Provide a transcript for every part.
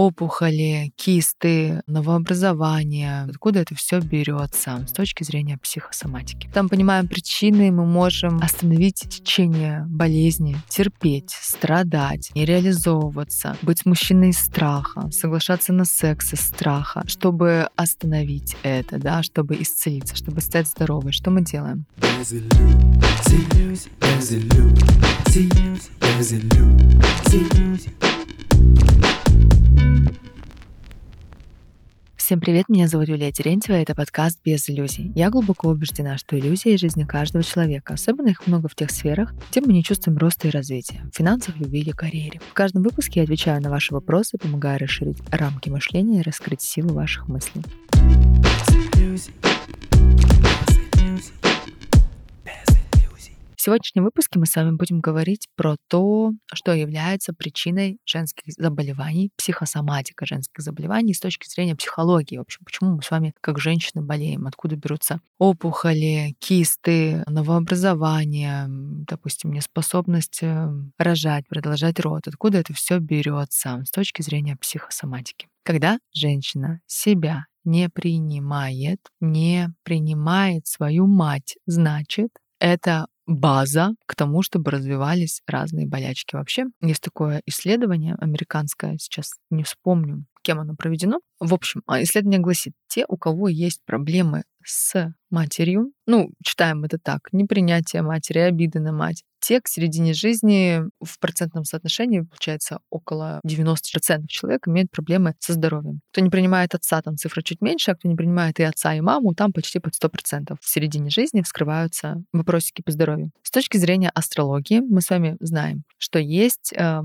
опухоли, кисты, новообразования, откуда это все берется с точки зрения психосоматики. Там понимаем причины, мы можем остановить течение болезни, терпеть, страдать, не реализовываться, быть мужчиной из страха, соглашаться на секс из страха, чтобы остановить это, да, чтобы исцелиться, чтобы стать здоровой. Что мы делаем? Всем привет, меня зовут Юлия Терентьева, это подкаст «Без иллюзий». Я глубоко убеждена, что иллюзии — жизни каждого человека, особенно их много в тех сферах, где мы не чувствуем роста и развития — в финансах, любви или карьере. В каждом выпуске я отвечаю на ваши вопросы, помогая расширить рамки мышления и раскрыть силу ваших мыслей. В сегодняшнем выпуске мы с вами будем говорить про то, что является причиной женских заболеваний, психосоматика женских заболеваний с точки зрения психологии. В общем, почему мы с вами как женщины болеем, откуда берутся опухоли, кисты, новообразования, допустим, неспособность э, рожать, продолжать род, откуда это все берется с точки зрения психосоматики. Когда женщина себя не принимает, не принимает свою мать, значит, это база к тому, чтобы развивались разные болячки. Вообще есть такое исследование американское, сейчас не вспомню, кем оно проведено. В общем, а, исследование гласит, те, у кого есть проблемы с матерью, ну, читаем это так, непринятие матери, обиды на мать, те к середине жизни в процентном соотношении, получается, около 90% человек имеют проблемы со здоровьем. Кто не принимает отца, там цифра чуть меньше, а кто не принимает и отца, и маму, там почти под 100%. В середине жизни вскрываются вопросики по здоровью. С точки зрения астрологии мы с вами знаем, что есть э,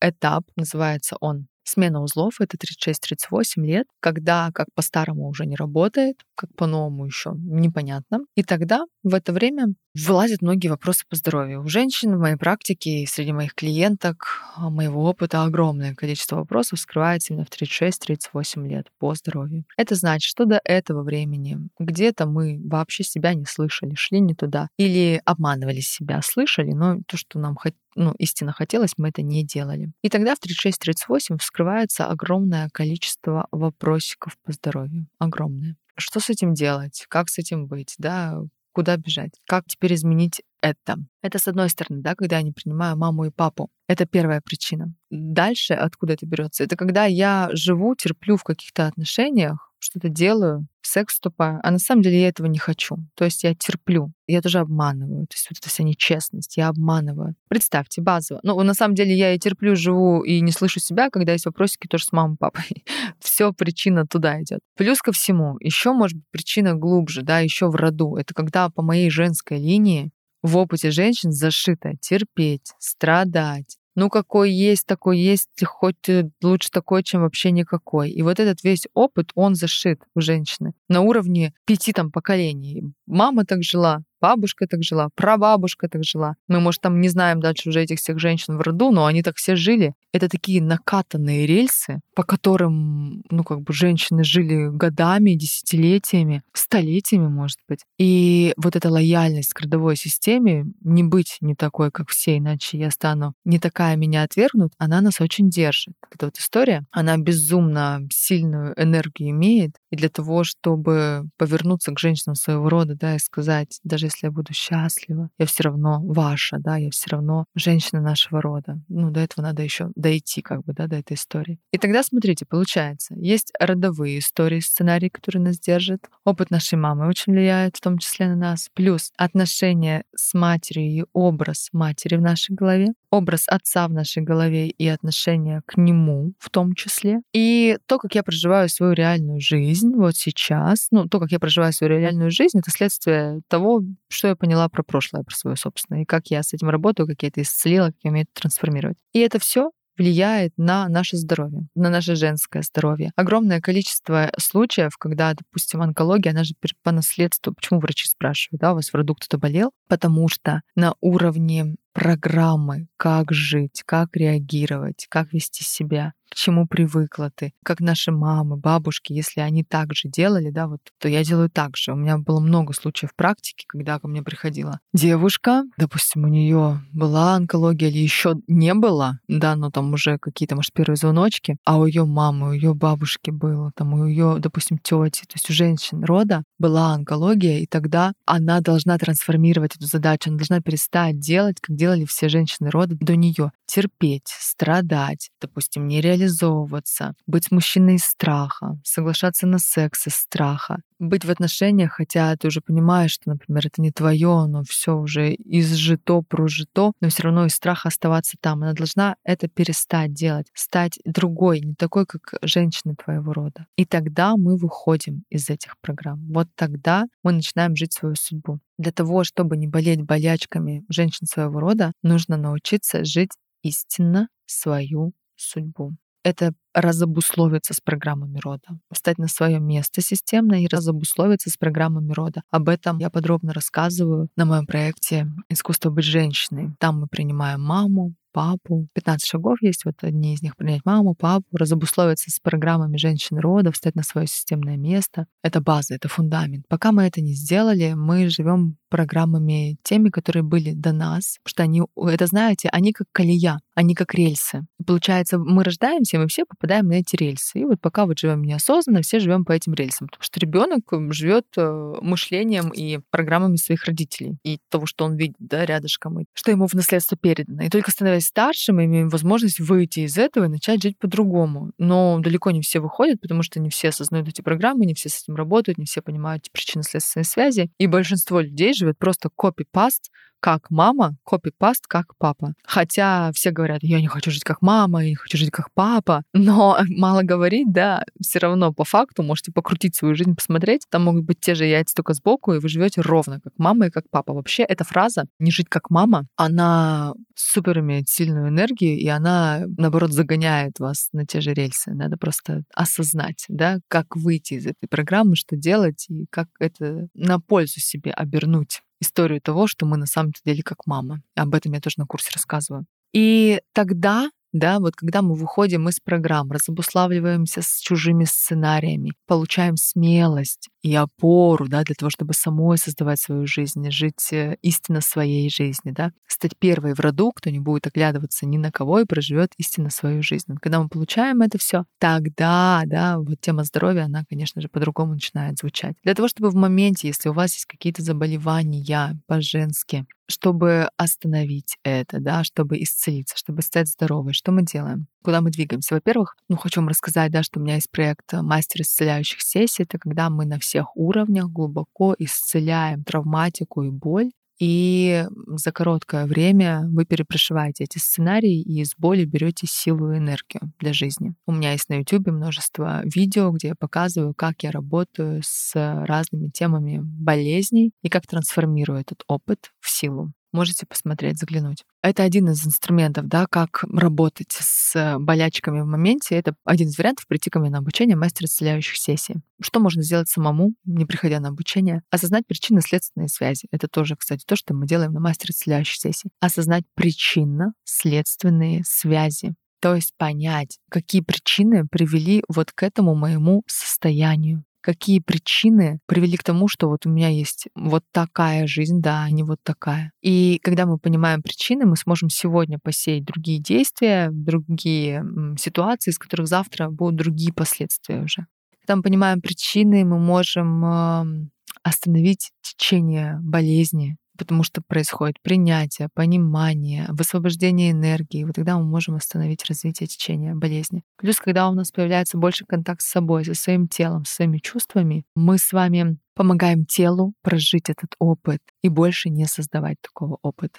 этап, называется он Смена узлов — это 36-38 лет, когда как по-старому уже не работает, как по-новому еще непонятно. И тогда в это время вылазят многие вопросы по здоровью. У женщин в моей практике и среди моих клиенток а, моего опыта огромное количество вопросов скрывается именно в 36-38 лет по здоровью. Это значит, что до этого времени где-то мы вообще себя не слышали, шли не туда или обманывали себя, слышали, но то, что нам хот ну, истинно хотелось, мы это не делали. И тогда в 36-38 вскрывается огромное количество вопросиков по здоровью. Огромное. Что с этим делать? Как с этим быть? Да, куда бежать? Как теперь изменить это? Это с одной стороны, да, когда я не принимаю маму и папу. Это первая причина. Дальше откуда это берется? Это когда я живу, терплю в каких-то отношениях, что-то делаю, секс вступаю, а на самом деле я этого не хочу. То есть я терплю, я тоже обманываю. То есть вот эта вся нечестность, я обманываю. Представьте, базово. Ну, на самом деле я и терплю, живу и не слышу себя, когда есть вопросики тоже с мамой, папой. Все причина туда идет. Плюс ко всему, еще может быть причина глубже, да, еще в роду. Это когда по моей женской линии в опыте женщин зашито терпеть, страдать, ну какой есть, такой есть, хоть лучше такой, чем вообще никакой. И вот этот весь опыт, он зашит у женщины на уровне пяти там поколений. Мама так жила, бабушка так жила, прабабушка так жила. Мы, может, там не знаем дальше уже этих всех женщин в роду, но они так все жили. Это такие накатанные рельсы, по которым, ну, как бы женщины жили годами, десятилетиями, столетиями, может быть. И вот эта лояльность к родовой системе, не быть не такой, как все, иначе я стану не такая, меня отвергнут, она нас очень держит. Эта вот история, она безумно сильную энергию имеет. И для того, чтобы повернуться к женщинам своего рода, да, и сказать, даже если я буду счастлива, я все равно ваша, да, я все равно женщина нашего рода. Ну, до этого надо еще дойти, как бы, да, до этой истории. И тогда, смотрите, получается, есть родовые истории, сценарии, которые нас держат. Опыт нашей мамы очень влияет, в том числе на нас. Плюс отношения с матерью и образ матери в нашей голове, образ отца в нашей голове и отношения к нему в том числе. И то, как я проживаю свою реальную жизнь вот сейчас, ну, то, как я проживаю свою реальную жизнь, это следствие того, что я поняла про прошлое, про свое собственное, и как я с этим работаю, как я это исцелила, как я умею это трансформировать. И это все влияет на наше здоровье, на наше женское здоровье. Огромное количество случаев, когда, допустим, онкология, она же по наследству, почему врачи спрашивают, да, у вас в роду кто-то болел? Потому что на уровне программы, как жить, как реагировать, как вести себя, к чему привыкла ты, как наши мамы, бабушки, если они так же делали, да, вот, то я делаю так же. У меня было много случаев практики, когда ко мне приходила девушка, допустим, у нее была онкология или еще не было, да, но там уже какие-то, может, первые звоночки, а у ее мамы, у ее бабушки было, там у ее, допустим, тети, то есть у женщин рода была онкология, и тогда она должна трансформировать эту задачу, она должна перестать делать, как делали все женщины рода до нее, терпеть, страдать, допустим, не реализовываться, быть мужчиной из страха, соглашаться на секс из страха, быть в отношениях, хотя ты уже понимаешь, что, например, это не твое, но все уже изжито, прожито, но все равно из страха оставаться там. Она должна это перестать делать, стать другой, не такой, как женщины твоего рода. И тогда мы выходим из этих программ. Вот тогда мы начинаем жить свою судьбу. Для того, чтобы не болеть болячками женщин своего рода, нужно научиться жить истинно свою судьбу. Это разобусловиться с программами рода, встать на свое место системно и разобусловиться с программами рода. Об этом я подробно рассказываю на моем проекте «Искусство быть женщиной». Там мы принимаем маму, папу. 15 шагов есть, вот одни из них принять маму, папу, разобусловиться с программами женщин рода, встать на свое системное место. Это база, это фундамент. Пока мы это не сделали, мы живем программами теми, которые были до нас, потому что они, это знаете, они как колея, они как рельсы. Получается, мы рождаемся, мы все попадаем на эти рельсы. И вот пока вот живем неосознанно, все живем по этим рельсам, потому что ребенок живет э, мышлением и программами своих родителей и того, что он видит, да, рядышком, и что ему в наследство передано. И только становясь старше, мы имеем возможность выйти из этого и начать жить по-другому. Но далеко не все выходят, потому что не все осознают эти программы, не все с этим работают, не все понимают причинно-следственные связи. И большинство людей живет просто копи-паст как мама, копипаст как папа. Хотя все говорят, я не хочу жить как мама, я не хочу жить как папа. Но мало говорить, да, все равно по факту можете покрутить свою жизнь, посмотреть. Там могут быть те же яйца только сбоку, и вы живете ровно как мама и как папа. Вообще эта фраза «не жить как мама», она супер имеет сильную энергию, и она, наоборот, загоняет вас на те же рельсы. Надо просто осознать, да, как выйти из этой программы, что делать, и как это на пользу себе обернуть историю того, что мы на самом деле как мама. Об этом я тоже на курсе рассказываю. И тогда да, вот когда мы выходим из программ, разобуславливаемся с чужими сценариями, получаем смелость и опору, да, для того, чтобы самой создавать свою жизнь, жить э, истинно своей жизнью, да, стать первой в роду, кто не будет оглядываться ни на кого и проживет истинно свою жизнь. Когда мы получаем это все, тогда, да, вот тема здоровья, она, конечно же, по-другому начинает звучать. Для того, чтобы в моменте, если у вас есть какие-то заболевания по-женски, чтобы остановить это, да, чтобы исцелиться, чтобы стать здоровой, что мы делаем? Куда мы двигаемся? Во-первых, ну, хочу вам рассказать, да, что у меня есть проект «Мастер исцеляющих сессий». Это когда мы на всех уровнях глубоко исцеляем травматику и боль и за короткое время вы перепрошиваете эти сценарии и из боли берете силу и энергию для жизни. У меня есть на YouTube множество видео, где я показываю, как я работаю с разными темами болезней и как трансформирую этот опыт в силу. Можете посмотреть, заглянуть. Это один из инструментов, да, как работать с болячками в моменте. Это один из вариантов прийти ко мне на обучение мастера исцеляющих сессий. Что можно сделать самому, не приходя на обучение? Осознать причинно-следственные связи. Это тоже, кстати, то, что мы делаем на мастере исцеляющих сессий. Осознать причинно-следственные связи. То есть понять, какие причины привели вот к этому моему состоянию какие причины привели к тому, что вот у меня есть вот такая жизнь, да, а не вот такая. И когда мы понимаем причины, мы сможем сегодня посеять другие действия, другие ситуации, из которых завтра будут другие последствия уже. Когда мы понимаем причины, мы можем остановить течение болезни, потому что происходит принятие, понимание, высвобождение энергии. Вот тогда мы можем остановить развитие течения болезни. Плюс, когда у нас появляется больше контакт с собой, со своим телом, со своими чувствами, мы с вами помогаем телу прожить этот опыт и больше не создавать такого опыта.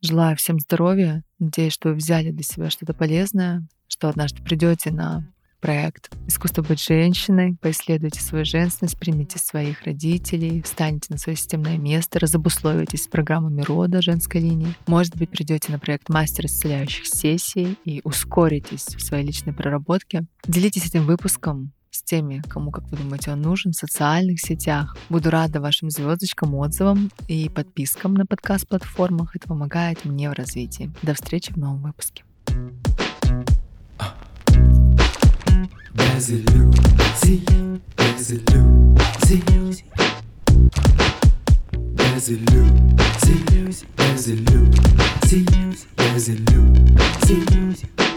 Желаю всем здоровья. Надеюсь, что вы взяли для себя что-то полезное, что однажды придете на проект «Искусство быть женщиной». Поисследуйте свою женственность, примите своих родителей, встаньте на свое системное место, разобусловитесь с программами рода женской линии. Может быть, придете на проект «Мастер исцеляющих сессий» и ускоритесь в своей личной проработке. Делитесь этим выпуском с теми, кому, как вы думаете, он нужен, в социальных сетях. Буду рада вашим звездочкам, отзывам и подпискам на подкаст-платформах. Это помогает мне в развитии. До встречи в новом выпуске. Без иллюзий, без иллюзий, без иллюзий, без иллюзий, без иллюзий.